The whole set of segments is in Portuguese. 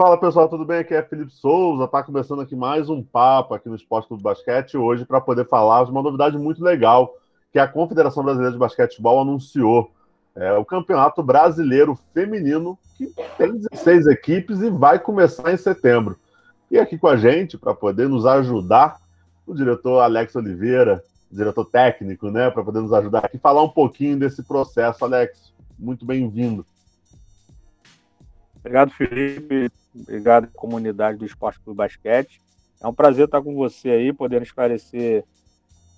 Fala pessoal, tudo bem? Aqui é Felipe Souza, tá começando aqui mais um papo aqui no Esporte Clube Basquete hoje para poder falar de uma novidade muito legal que a Confederação Brasileira de Basquetebol anunciou. É o Campeonato Brasileiro Feminino, que tem 16 equipes e vai começar em setembro. E aqui com a gente, para poder nos ajudar, o diretor Alex Oliveira, diretor técnico, né, para poder nos ajudar aqui, falar um pouquinho desse processo. Alex, muito bem-vindo. Obrigado, Felipe. Obrigado, comunidade do Esporte Clube Basquete. É um prazer estar com você aí, podendo esclarecer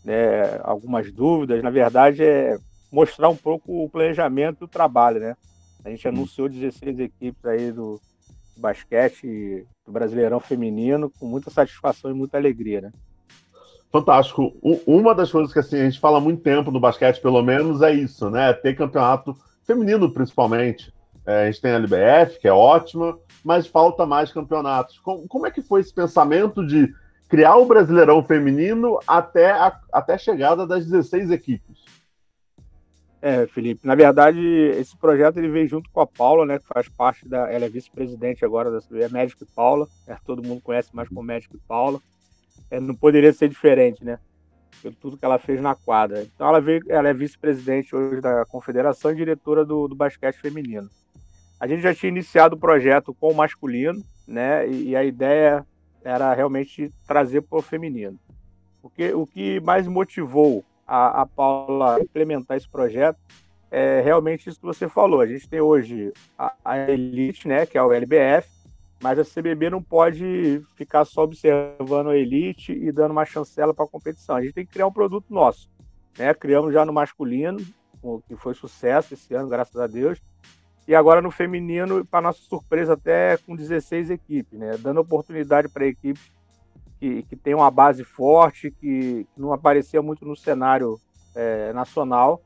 né, algumas dúvidas. Na verdade, é mostrar um pouco o planejamento do trabalho, né? A gente anunciou 16 equipes aí do, do basquete do Brasileirão Feminino com muita satisfação e muita alegria, né? Fantástico. Uma das coisas que assim, a gente fala há muito tempo no basquete, pelo menos, é isso, né? Ter campeonato feminino, principalmente. É, a gente tem a LBF, que é ótima, mas falta mais campeonatos. Como, como é que foi esse pensamento de criar o Brasileirão Feminino até a, até a chegada das 16 equipes? É, Felipe, na verdade, esse projeto ele veio junto com a Paula, né, que faz parte da, ela é vice-presidente agora da é Médico e Paula, né, todo mundo conhece mais como Médico e Paula, é, não poderia ser diferente, né, pelo tudo que ela fez na quadra. Então ela veio, ela é vice-presidente hoje da confederação e diretora do, do basquete feminino. A gente já tinha iniciado o projeto com o masculino, né? E, e a ideia era realmente trazer para o feminino. Porque o que mais motivou a, a Paula a implementar esse projeto é realmente isso que você falou. A gente tem hoje a, a Elite, né, que é o LBF, mas a CBB não pode ficar só observando a Elite e dando uma chancela para a competição. A gente tem que criar um produto nosso. Né? Criamos já no masculino, que foi sucesso esse ano, graças a Deus. E agora no feminino, para nossa surpresa, até com 16 equipes, né? Dando oportunidade para equipes que, que tem uma base forte, que não aparecia muito no cenário é, nacional.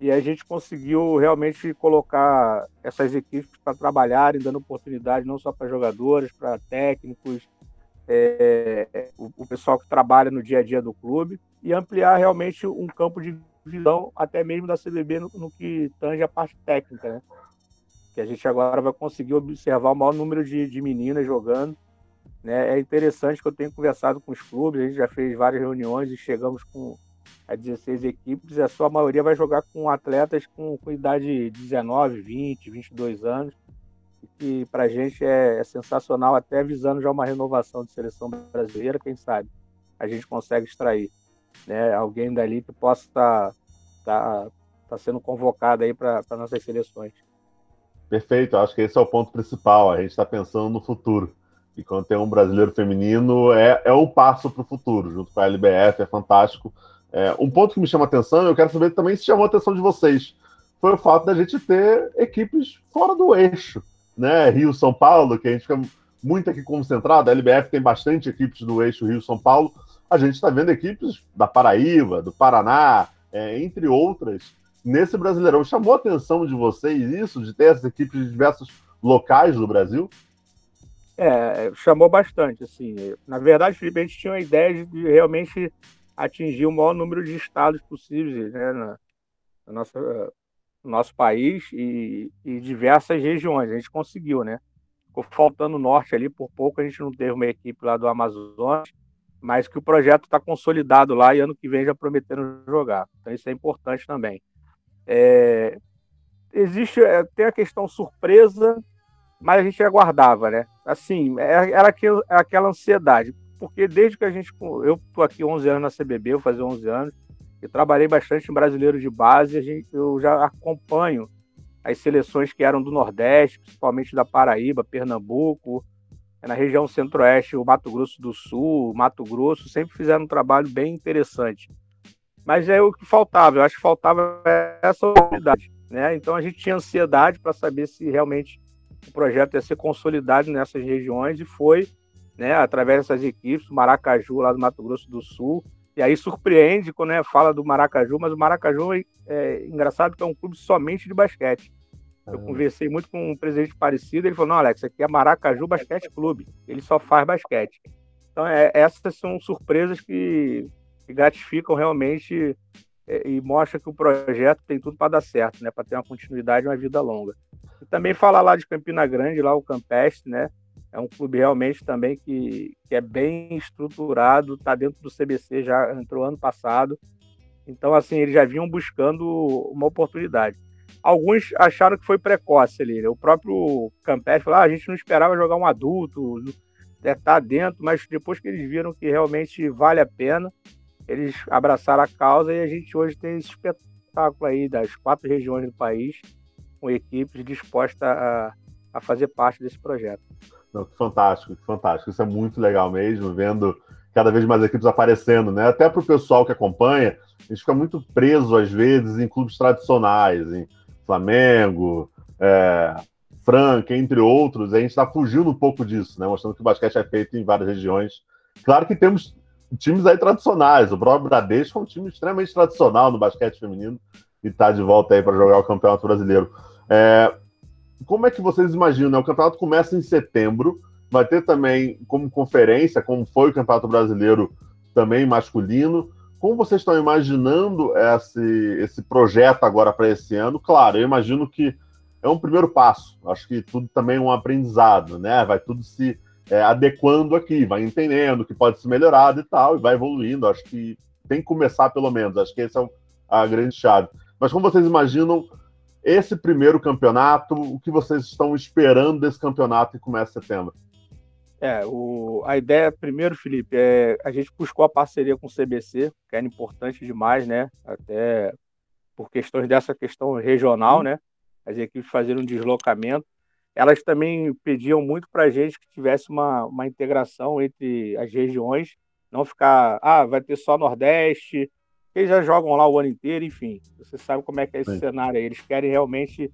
E a gente conseguiu realmente colocar essas equipes para trabalharem, dando oportunidade não só para jogadores, para técnicos, é, é, o, o, pessoal que trabalha no dia a dia do clube, e ampliar realmente um campo de visão, até mesmo da CBB, no, no que tange a parte técnica, né? Que a gente agora vai conseguir observar o maior número de, de meninas jogando. Né? É interessante que eu tenho conversado com os clubes, a gente já fez várias reuniões e chegamos com as 16 equipes, a sua maioria vai jogar com atletas com, com idade de 19, 20, 22 anos, que para a gente é, é, sensacional, até visando já uma renovação de seleção brasileira, quem sabe a gente consegue extrair né, alguém dali que possa estar tá, tá, tá sendo convocado aí para nossas seleções. Perfeito, acho que esse é o ponto principal. A gente está pensando no futuro. E quando tem um brasileiro feminino, é, é um passo para o futuro, junto com a LBF, é fantástico. É, um ponto que me chama atenção, eu quero saber também se chamou a atenção de vocês, foi o fato da gente ter equipes fora do eixo. Né? Rio-São Paulo, que a gente fica muito aqui concentrado, a LBF tem bastante equipes do eixo Rio-São Paulo. A gente está vendo equipes da Paraíba, do Paraná, é, entre outras, nesse Brasileirão. Chamou a atenção de vocês isso, de ter essas equipes de diversos locais do Brasil? É, chamou bastante, assim. Na verdade, Felipe, a gente tinha a ideia de realmente atingir o maior número de estados possíveis né, na, na nossa, no nosso país e, e, diversas regiões. A gente conseguiu, né? Ficou faltando o norte ali, por pouco a gente não teve uma equipe lá do Amazonas, mas que o projeto está consolidado lá e ano que vem já prometendo jogar. Então isso é importante também. É, existe, é, tem a questão surpresa, mas a gente aguardava, né? Assim, é, era aquilo, é aquela ansiedade, porque desde que a gente, eu tô aqui 11 anos na CBB, eu fazer 11 anos, e trabalhei bastante em brasileiro de base, a gente, eu já acompanho as seleções que eram do Nordeste, principalmente da Paraíba, Pernambuco, na região Centro-Oeste, o Mato Grosso do Sul, Mato Grosso, sempre fizeram um trabalho bem interessante. Mas é o que faltava, eu acho que faltava essa oportunidade. Né? Então a gente tinha ansiedade para saber se realmente o projeto ia ser consolidado nessas regiões e foi, né, através dessas equipes, o Maracaju, lá do Mato Grosso do Sul. E aí surpreende quando né, fala do Maracaju, mas o Maracaju é, é engraçado que é um clube somente de basquete. Eu conversei muito com um presidente parecido, ele falou: não, Alex, aqui é Maracaju Basquete Clube, ele só faz basquete. Então, é, essas são surpresas que que gratificam realmente é, e mostra que o projeto tem tudo para dar certo, né? Para ter uma continuidade uma vida longa. E também falar lá de Campina Grande, lá o Campestre, né? É um clube realmente também que, que é bem estruturado, está dentro do CBC, já entrou ano passado. Então, assim, eles já vinham buscando uma oportunidade. Alguns acharam que foi precoce ali. Né? O próprio Campes falou: ah, a gente não esperava jogar um adulto, estar tá dentro, mas depois que eles viram que realmente vale a pena, eles abraçaram a causa e a gente hoje tem esse espetáculo aí das quatro regiões do país, com equipes dispostas a, a fazer parte desse projeto. Não, que fantástico, que fantástico. Isso é muito legal mesmo, vendo cada vez mais equipes aparecendo, né? Até para o pessoal que acompanha, a gente fica muito preso, às vezes, em clubes tradicionais, em Flamengo, é, Franca, entre outros. A gente está fugindo um pouco disso, né? Mostrando que o basquete é feito em várias regiões. Claro que temos times aí tradicionais. O próprio Bradesco é um time extremamente tradicional no basquete feminino e está de volta aí para jogar o Campeonato Brasileiro. É, como é que vocês imaginam? Né? O campeonato começa em setembro, vai ter também como conferência, como foi o Campeonato Brasileiro também masculino. Como vocês estão imaginando esse, esse projeto agora para esse ano? Claro, eu imagino que é um primeiro passo. Acho que tudo também é um aprendizado, né? Vai tudo se é, adequando aqui, vai entendendo que pode ser melhorado e tal, e vai evoluindo. Acho que tem que começar pelo menos. Acho que essa é a grande chave. Mas como vocês imaginam esse primeiro campeonato? O que vocês estão esperando desse campeonato que começa em setembro? É, o, a ideia, primeiro, Felipe, é a gente buscou a parceria com o CBC, que era importante demais, né? Até por questões dessa questão regional, né? As equipes fazendo um deslocamento. Elas também pediam muito para a gente que tivesse uma, uma integração entre as regiões, não ficar, ah, vai ter só Nordeste, eles já jogam lá o ano inteiro, enfim. Você sabe como é que é esse Sim. cenário aí. Eles querem realmente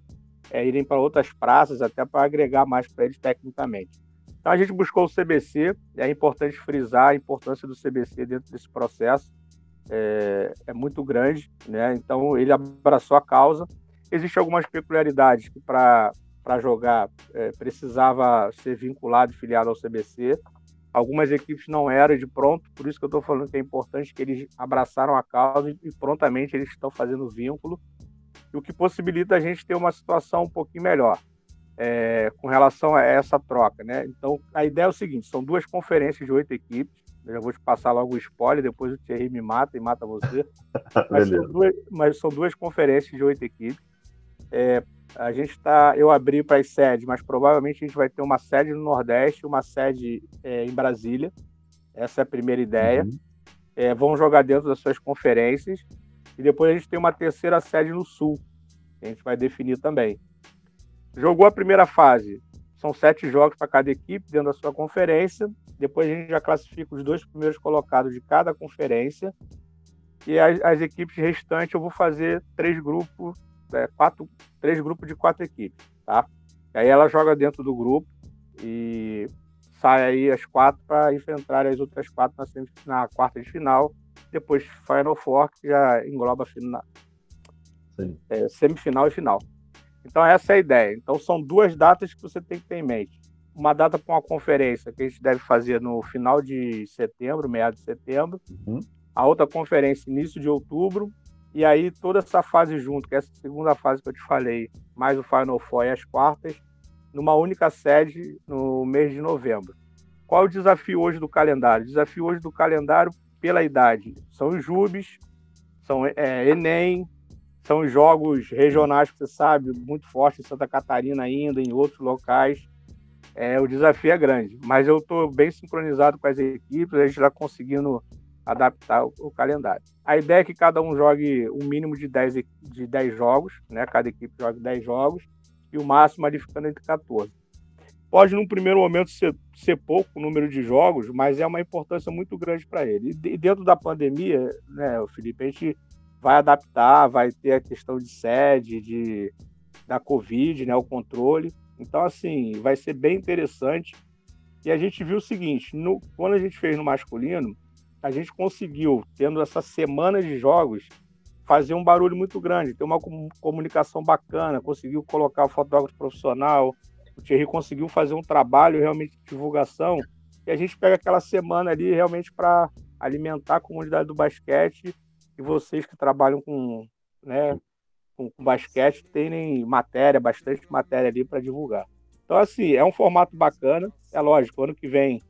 é, irem para outras praças, até para agregar mais para eles tecnicamente. Então a gente buscou o CBC, é importante frisar a importância do CBC dentro desse processo. É, é muito grande, né? Então ele abraçou a causa. Existem algumas peculiaridades que para jogar é, precisava ser vinculado e filiado ao CBC. Algumas equipes não eram de pronto, por isso que eu estou falando que é importante que eles abraçaram a causa e prontamente eles estão fazendo vínculo, o que possibilita a gente ter uma situação um pouquinho melhor é, com relação a essa troca. Né? Então, a ideia é o seguinte: são duas conferências de oito equipes. Eu já vou te passar logo o spoiler, depois o Thierry me mata e mata você. mas, são duas, mas, são duas, conferências de oito equipes. É, a gente está, eu abri para as sedes, mas provavelmente a gente vai ter uma sede no Nordeste, uma sede é, em Brasília. Essa é a primeira ideia. Uhum. É, vão jogar dentro das suas conferências e depois a gente tem uma terceira sede no Sul. Que a gente vai definir também. Jogou a primeira fase, são sete jogos para cada equipe dentro da sua conferência. Depois a gente já classifica os dois primeiros colocados de cada conferência. E as, as equipes restantes eu vou fazer três grupos é, quatro, três grupos de quatro equipes, tá? E aí ela joga dentro do grupo e sai aí as quatro para enfrentar as outras quatro na, na quarta de final. Depois Final Four, que já engloba final, é, semifinal e final. Então essa é a ideia. Então são duas datas que você tem que ter em mente. Uma data para uma conferência que a gente deve fazer no final de setembro, meados de setembro. Uhum. A outra conferência início de outubro e aí toda essa fase junto, que é essa segunda fase que eu te falei, mais o Final Four e as quartas, numa única sede no mês de novembro. Qual é o desafio hoje do calendário? O desafio hoje do calendário, pela idade, são os JUBs, são é, Enem, são os jogos regionais que você sabe, muito forte em Santa Catarina ainda, em outros locais. É, o desafio é grande, mas eu estou bem sincronizado com as equipes, a gente está conseguindo adaptar o, o, calendário. A ideia é que cada um jogue um mínimo de 10, de 10 jogos, né? cada equipe jogue 10 jogos, e o máximo ali ficando entre 14. Pode, num primeiro momento, ser, ser pouco o número de jogos, mas é uma importância muito grande para ele. E dentro da pandemia, né, Felipe, a gente vai adaptar, vai ter a questão de sede, de, da Covid, né, o controle. Então, assim, vai ser bem interessante. E a gente viu o seguinte: no, quando a gente fez no masculino, a gente conseguiu, tendo essa semana de jogos, fazer um barulho muito grande, ter uma comunicação bacana, conseguiu colocar o fotógrafo profissional, o Thierry conseguiu fazer um trabalho realmente de divulgação, e a gente pega aquela semana ali realmente para alimentar a comunidade do basquete e vocês que trabalham com, né, com, com basquete terem matéria, bastante matéria ali para divulgar. Então, assim, é um formato bacana. É lógico, ano que vem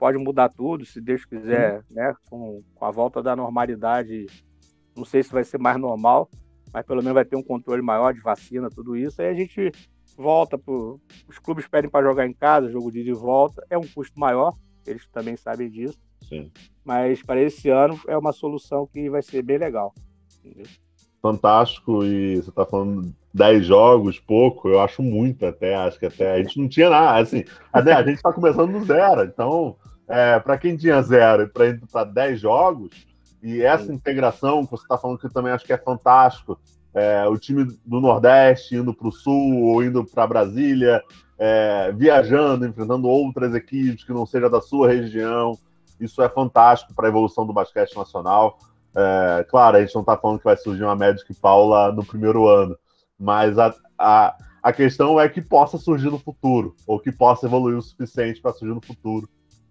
pode mudar tudo, se Deus quiser, né? Com, com a volta da normalidade, não sei se vai ser mais normal, mas pelo menos vai ter um controle maior de vacina, tudo isso. Aí a gente volta pro. Os clubes pedem para jogar em casa, jogo de volta. É um custo maior, eles também sabem disso. Sim. Mas para esse ano é uma solução que vai ser bem legal. Entendeu? Fantástico, e você está falando 10 jogos, pouco, eu acho muito até, acho que até a gente não tinha nada, assim, a gente está começando do zero, então é, para quem tinha zero e para ir para 10 jogos, e essa integração que você está falando que eu também acho que é fantástico, é, o time do Nordeste indo para o Sul ou indo para Brasília, é, viajando, enfrentando outras equipes que não seja da sua região, isso é fantástico para a evolução do basquete nacional. É, claro, a gente não está falando que vai surgir uma Magic Paula no primeiro ano, mas a, a, a questão é que possa surgir no futuro, ou que possa evoluir o suficiente para surgir no futuro.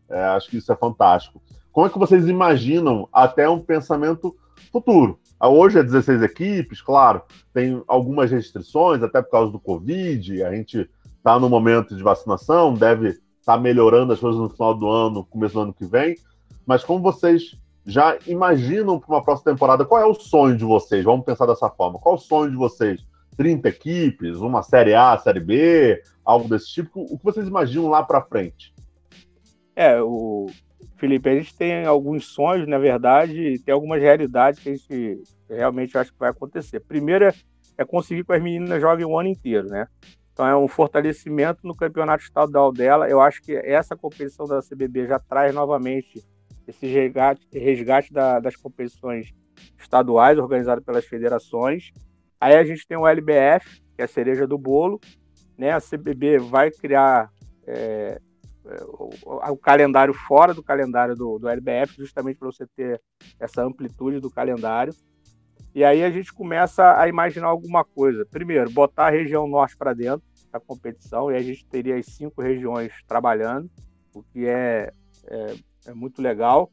É, acho que isso é fantástico. Como é que vocês imaginam até um pensamento futuro? Hoje é 16 equipes, claro, tem algumas restrições, até por causa do Covid, a gente está no momento de vacinação, deve estar tá melhorando as coisas no final do ano, começo do ano que vem, mas como vocês já imaginam para uma próxima temporada, qual é o sonho de vocês? Vamos pensar dessa forma. Qual é o sonho de vocês? 30 equipes, uma Série A, Série B, algo desse tipo? O que vocês imaginam lá para frente? É, o Felipe, a gente tem alguns sonhos, na verdade, e tem algumas realidades que a gente realmente acha que vai acontecer. Primeiro é conseguir que as meninas joguem o ano inteiro, né? Então é um fortalecimento no campeonato estadual dela. Eu acho que essa competição da CBB já traz novamente esse resgate, resgate da, das competições estaduais organizadas pelas federações. Aí a gente tem o LBF, que é a cereja do bolo. Né? A CBB vai criar é, é, o, o, calendário fora do calendário do, do LBF, justamente para você ter essa amplitude do calendário. E aí a gente começa a imaginar alguma coisa. Primeiro, botar a região norte para dentro da competição, e a gente teria as cinco regiões trabalhando, o que é, é, é muito legal.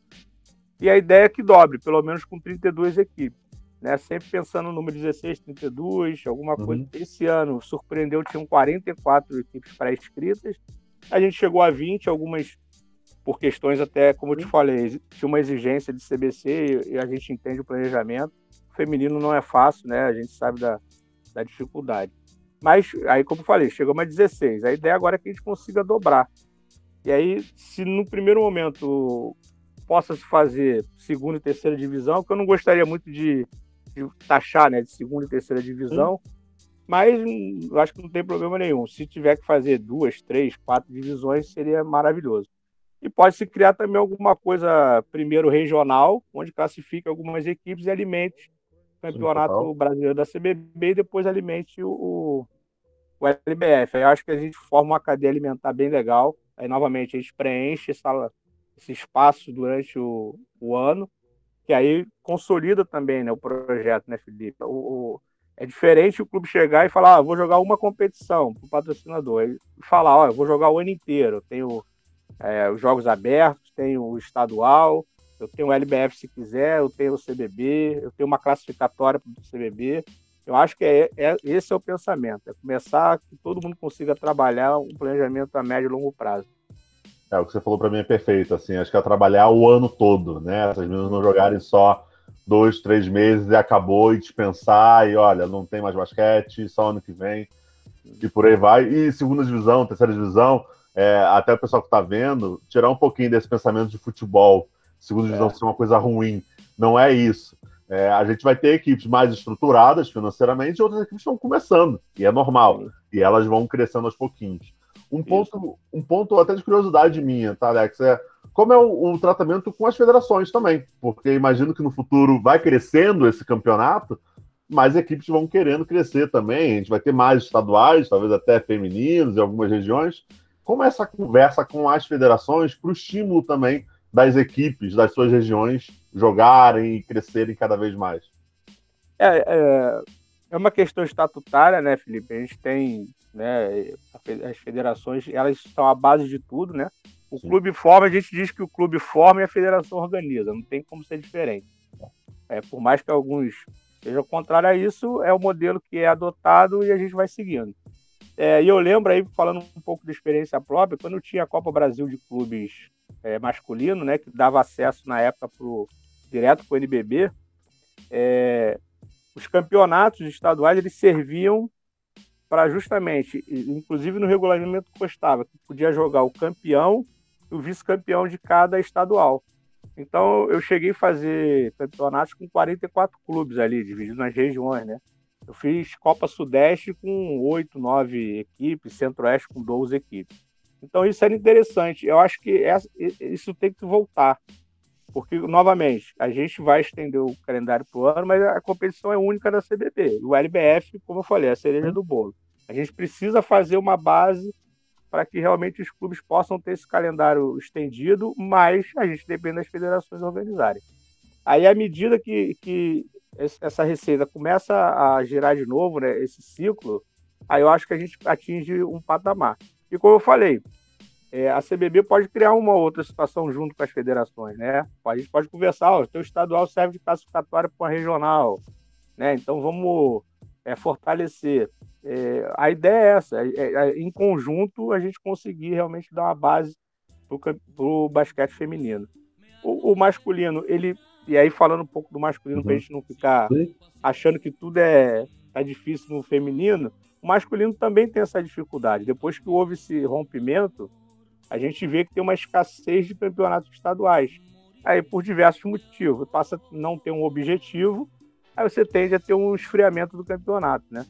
E a ideia é que dobre, pelo menos com 32 equipes. Né? Sempre pensando no número 16, 32, alguma uhum. coisa. Esse ano surpreendeu, tinham 44 equipes pré-inscritas. A gente chegou a 20, algumas por questões até, como eu te falei, tinha uma exigência de CBC e, a gente entende o planejamento. O feminino não é fácil, né? A gente sabe da, da dificuldade. Mas aí, como eu falei, chegamos a 16. A ideia agora é que a gente consiga dobrar. E aí, se no primeiro momento possa se fazer segunda e terceira divisão, que eu não gostaria muito de, de taxar, né, de segunda e terceira divisão, mas eu acho que não tem problema nenhum. Se tiver que fazer duas, três, quatro divisões, seria maravilhoso. E pode se criar também alguma coisa, primeiro regional, onde classifique algumas equipes e alimente o campeonato brasileiro da CBB e depois alimente o, o LBF. Aí eu acho que a gente forma uma cadeia alimentar bem legal Aí, novamente, a gente preenche essa, esse espaço durante o, o ano, que aí consolida também né, o projeto, né, Felipe? O, o, é diferente o clube chegar e falar, ah, vou jogar uma competição para o patrocinador. E falar, ó, eu vou jogar o ano inteiro. Eu tenho é, os jogos abertos, tenho o estadual, eu tenho o LBF se quiser, eu tenho o CBB, eu tenho uma classificatória para o CBB. Eu acho que é, é, esse é o pensamento, é começar que todo mundo consiga trabalhar um planejamento a médio e longo prazo. É, o que você falou para mim é perfeito, assim, acho que é trabalhar o ano todo, né? Essas meninas não jogarem só dois, três meses e acabou e dispensar e olha, não tem mais basquete, só ano que vem e por aí vai. E segunda divisão, terceira divisão, é, até o pessoal que está vendo, tirar um pouquinho desse pensamento de futebol, segunda divisão é. ser uma coisa ruim. Não é isso. É, a gente vai ter equipes mais estruturadas financeiramente e outras equipes estão começando, e é normal. E elas vão crescendo aos pouquinhos. Um ponto, um ponto até de curiosidade minha, tá, Alex? É como é o, o, tratamento com as federações também. Porque imagino que no futuro vai crescendo esse campeonato, mais equipes vão querendo crescer também. A gente vai ter mais estaduais, talvez até femininos em algumas regiões. Como é essa conversa com as federações para o estímulo também das equipes das suas regiões jogarem e crescerem cada vez mais? É, é, é, uma questão estatutária, né, Felipe? A gente tem né, as federações, elas são a base de tudo, né? O Sim. clube forma, a gente diz que o clube forma e a federação organiza, não tem como ser diferente. É, por mais que alguns sejam contrários a isso, é o modelo que é adotado e a gente vai seguindo. É, e eu lembro aí, falando um pouco de experiência própria, quando tinha a Copa Brasil de Clubes é, masculino, né, que dava acesso na época pro, direto para o NBB, é, os campeonatos estaduais eles serviam para justamente, inclusive no regulamento constava que podia jogar o campeão o vice-campeão de cada estadual. Então eu cheguei a fazer campeonatos com 44 clubes ali, divididos nas regiões, né? Eu fiz Copa Sudeste com 8, 9 equipes, Centro-Oeste com 12 equipes. Então isso era interessante. Eu acho que isso tem que voltar. Porque, novamente, a gente vai estender o calendário para o ano, mas a competição é única da CBB. O LBF, como eu falei, é a cereja do bolo. A gente precisa fazer uma base para que realmente os clubes possam ter esse calendário estendido, mas a gente depende das federações organizarem. Aí, à medida que, que essa receita começa a girar de novo, né, esse ciclo, aí eu acho que a gente atinge um patamar. E como eu falei, é, a CBB pode criar uma outra situação junto com as federações, né? A gente pode conversar, o teu estadual serve de classificatória para regional, né? Então vamos é, fortalecer. É, a ideia é essa, é, é, é em conjunto a gente conseguir realmente dar uma base para o basquete feminino. O, o, masculino, ele e aí falando um pouco do masculino uhum. para a gente não ficar achando que tudo é tá difícil no feminino, o masculino também tem essa dificuldade. Depois que houve esse rompimento, a gente vê que tem uma escassez de campeonatos estaduais. Aí, por diversos motivos, passa a não ter um objetivo, aí você tende a ter um esfriamento do campeonato, né?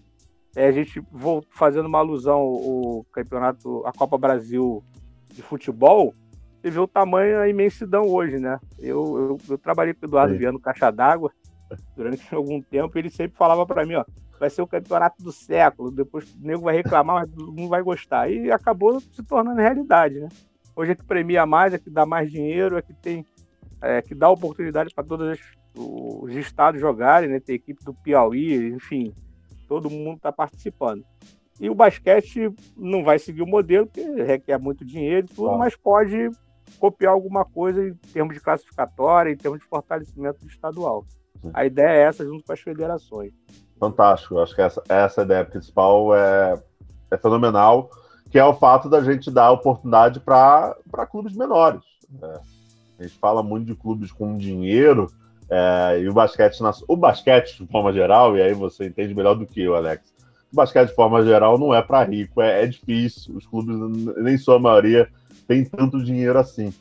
É, a gente fazendo uma alusão ao campeonato, a Copa Brasil de futebol, você vê o tamanho, a imensidão hoje, né? Eu, eu, eu trabalhei com o Eduardo Sim. Viano Caixa d'Água durante algum tempo, ele sempre falava para mim, ó, vai ser o campeonato do século, depois o nego vai reclamar, mas todo mundo vai gostar. E acabou se tornando realidade, né? Hoje é que premia mais, é que dá mais dinheiro, é que tem é, que dá oportunidade para todos os estados jogarem, né? Tem equipe do Piauí, enfim, todo mundo está participando. E o basquete não vai seguir o modelo, porque requer muito dinheiro e tudo, ah. mas pode copiar alguma coisa em termos de classificatória, em termos de fortalecimento do estadual. A ideia é essa junto com as federações fantástico. Acho que essa, essa ideia principal é, é fenomenal, que é o fato da gente dar oportunidade para clubes menores. Né? A gente fala muito de clubes com dinheiro, é, e o basquete, o basquete de forma geral, e aí você entende melhor do que eu, Alex. O basquete de forma geral não é para rico, é, é, difícil. Os clubes, nem sua maioria, tem tanto dinheiro assim.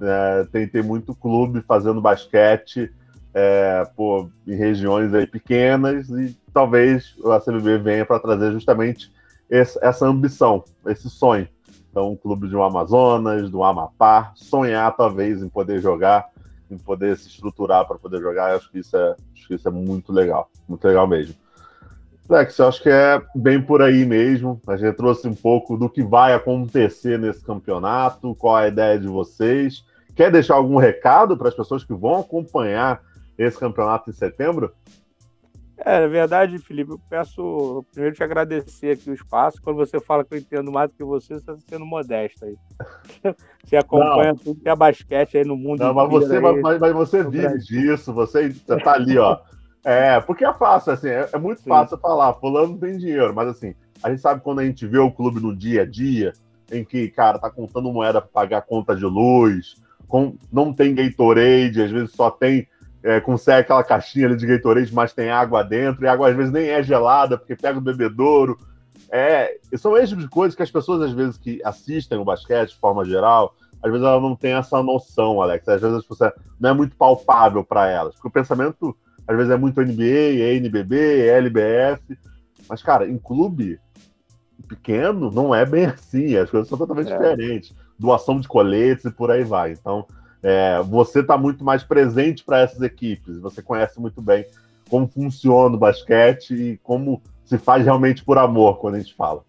É, tem, tem muito clube fazendo basquete é, pô, em regiões aí pequenas e talvez a CBB venha para trazer justamente esse, essa ambição, esse sonho. Então, um clube de um Amazonas, do Amapá, sonhar talvez em poder jogar, em poder se estruturar para poder jogar, acho que isso é, acho que isso é muito legal, muito legal mesmo. Lex, eu acho que é bem por aí mesmo. A gente trouxe um pouco do que vai acontecer nesse campeonato, qual a ideia de vocês. Quer deixar algum recado para as pessoas que vão acompanhar esse campeonato em setembro? É, na verdade, Felipe, eu peço primeiro te agradecer aqui o espaço. Quando você fala que eu entendo mais do que você, você está sendo modesto aí. Você acompanha não. tudo que é basquete aí no mundo Não, mas você, aí, mas, mas, você vive disso, você está ali, ó. É, porque é fácil, assim, é, é muito Sim. fácil falar, fulano tem dinheiro, mas assim, a gente sabe quando a gente vê o clube no dia a dia, em que, cara, tá contando moeda para pagar conta de luz, com, não tem Gatorade, às vezes só tem é, consegue aquela caixinha ali de Gatorade, mas tem água dentro, e a água às vezes nem é gelada, porque pega o bebedouro. É, são esse tipo de coisas que as pessoas, às vezes, que assistem o basquete de forma geral, às vezes elas não têm essa noção, Alex. Às vezes você não é muito palpável para elas. Porque o pensamento, às vezes, é muito NBA, NBB, LBF. Mas, cara, em clube pequeno, não é bem assim. As coisas são totalmente é. diferentes. Doação de coletes e por aí vai. Então, é, você está muito mais presente para essas equipes, você conhece muito bem como funciona o basquete e como se faz realmente por amor quando a gente fala.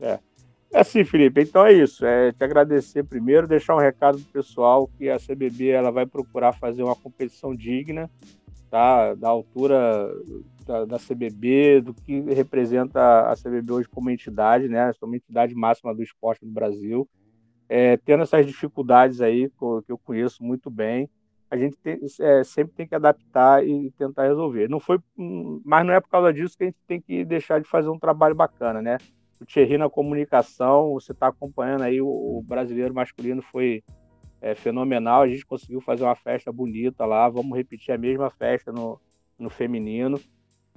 É, é assim, Felipe. Então é isso. É te agradecer primeiro, deixar um recado pro pessoal que a CBB ela vai procurar fazer uma competição digna, tá? Da altura da, da CBB, do que representa a CBB hoje como entidade, né? Como entidade máxima do esporte no Brasil é, tendo essas dificuldades aí, que eu conheço muito bem, a gente tem, é, sempre tem que adaptar e tentar resolver. Não foi, hum, mas não é por causa disso que a gente tem que deixar de fazer um trabalho bacana, né? O Thierry na comunicação, você está acompanhando aí, o, o, brasileiro masculino foi é, fenomenal, a gente conseguiu fazer uma festa bonita lá, vamos repetir a mesma festa no, no feminino.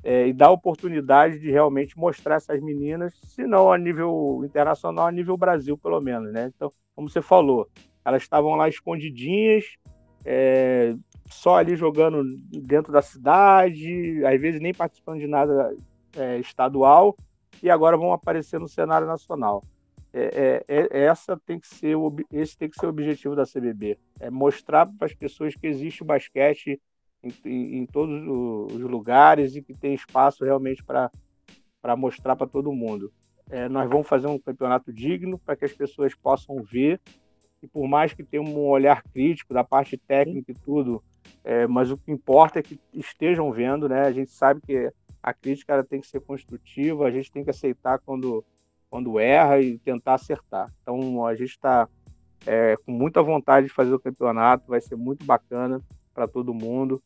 É, e dar oportunidade de realmente mostrar essas meninas, se não a nível internacional, a nível Brasil, pelo menos, né? Então, como você falou, elas estavam lá escondidinhas, é, só ali jogando dentro da cidade, às vezes nem participando de nada é, estadual, e agora vão aparecer no cenário nacional. É, é, é essa tem que ser esse tem que ser o objetivo da CBB, é mostrar para as pessoas que existe o basquete em, em, todos os lugares e que tem espaço realmente para mostrar para todo mundo. É, nós vamos fazer um campeonato digno para que as pessoas possam ver e por mais que tenha um olhar crítico da parte técnica e tudo, é, mas o que importa é que estejam vendo, né? A gente sabe que a crítica tem que ser construtiva, a gente tem que aceitar quando, quando erra e tentar acertar. Então a gente está é, com muita vontade de fazer o campeonato, vai ser muito bacana para todo mundo.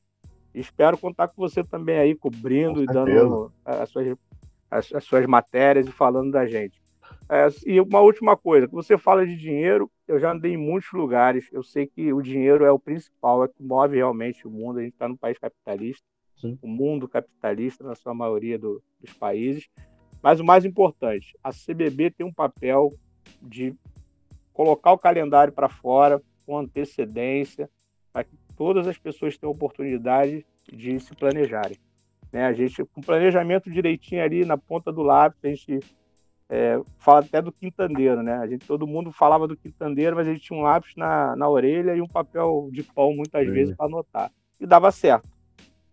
Espero contar com você também aí, cobrindo e dando as suas, as, as suas matérias e falando da gente. É, e uma última coisa, que você fala de dinheiro, eu já andei em muitos lugares, eu sei que o dinheiro é o principal, é que move realmente o mundo, a gente está num país capitalista, Sim. o mundo capitalista na sua maioria do, dos países, mas o mais importante, a CBB tem um papel de colocar o calendário para fora com antecedência, para que todas as pessoas tenham oportunidade de se planejarem. Né? A gente, com planejamento direitinho ali na ponta do lápis, a gente é, fala até do quintandeiro, né? A gente, todo mundo falava do quintandeiro, mas a gente tinha um lápis na, na orelha e um papel de pão, muitas vezes, para anotar. E dava certo.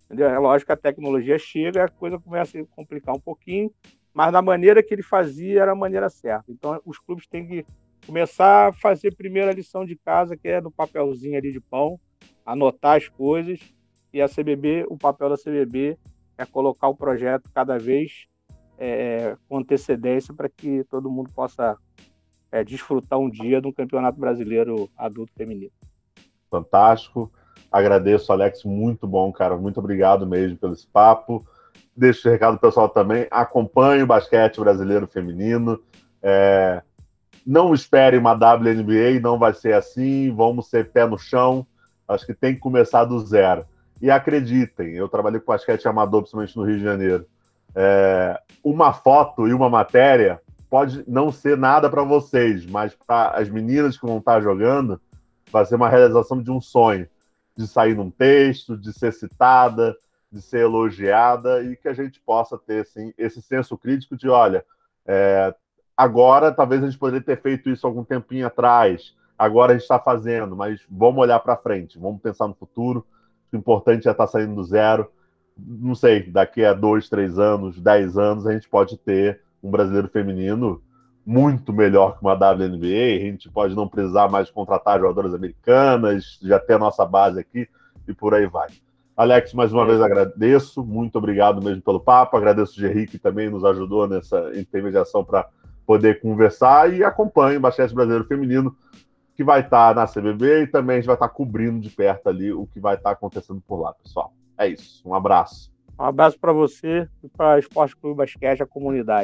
Entendeu? É lógico que a tecnologia chega e a coisa começa a complicar um pouquinho, mas da maneira que ele fazia era a maneira certa. Então, os clubes têm que começar a fazer a primeira lição de casa, que é no papelzinho ali de pão, anotar as coisas, e a CBB, o papel da CBB é colocar o projeto cada vez é, com antecedência para que todo mundo possa é, desfrutar um dia de um campeonato brasileiro adulto feminino. Fantástico. Agradeço, Alex, muito bom, cara. Muito obrigado mesmo pelo esse papo. Deixo o recado pessoal também. Acompanhe o basquete brasileiro feminino. É... Não espere uma WNBA, não vai ser assim. Vamos ser pé no chão. Acho que tem que começar do zero. E acreditem, eu trabalhei com basquete amador, principalmente no Rio de Janeiro. É, uma foto e uma matéria pode não ser nada para vocês, mas para as meninas que vão estar jogando, vai ser uma realização de um sonho, de sair num texto, de ser citada, de ser elogiada e que a gente possa ter assim, esse senso crítico de, olha, é, agora talvez a gente poderia ter feito isso algum tempinho atrás, agora a gente está fazendo, mas vamos olhar para frente, vamos pensar no futuro. O importante é estar tá saindo do zero não sei, daqui a dois, três anos, dez anos, a gente pode ter um brasileiro feminino muito melhor que uma WNBA. A gente pode não precisar mais contratar jogadoras americanas, já ter a nossa base aqui e por aí vai. Alex, mais uma vez agradeço, muito obrigado mesmo pelo papo. Agradeço o Gerry que também nos ajudou nessa intermediação para poder conversar e acompanhe o basquete brasileiro feminino que vai estar na CBB e também a gente vai estar cobrindo de perto ali o que vai estar acontecendo por lá, pessoal. É isso. Um abraço. Um abraço para você e para Esporte Clube Basquete, a comunidade.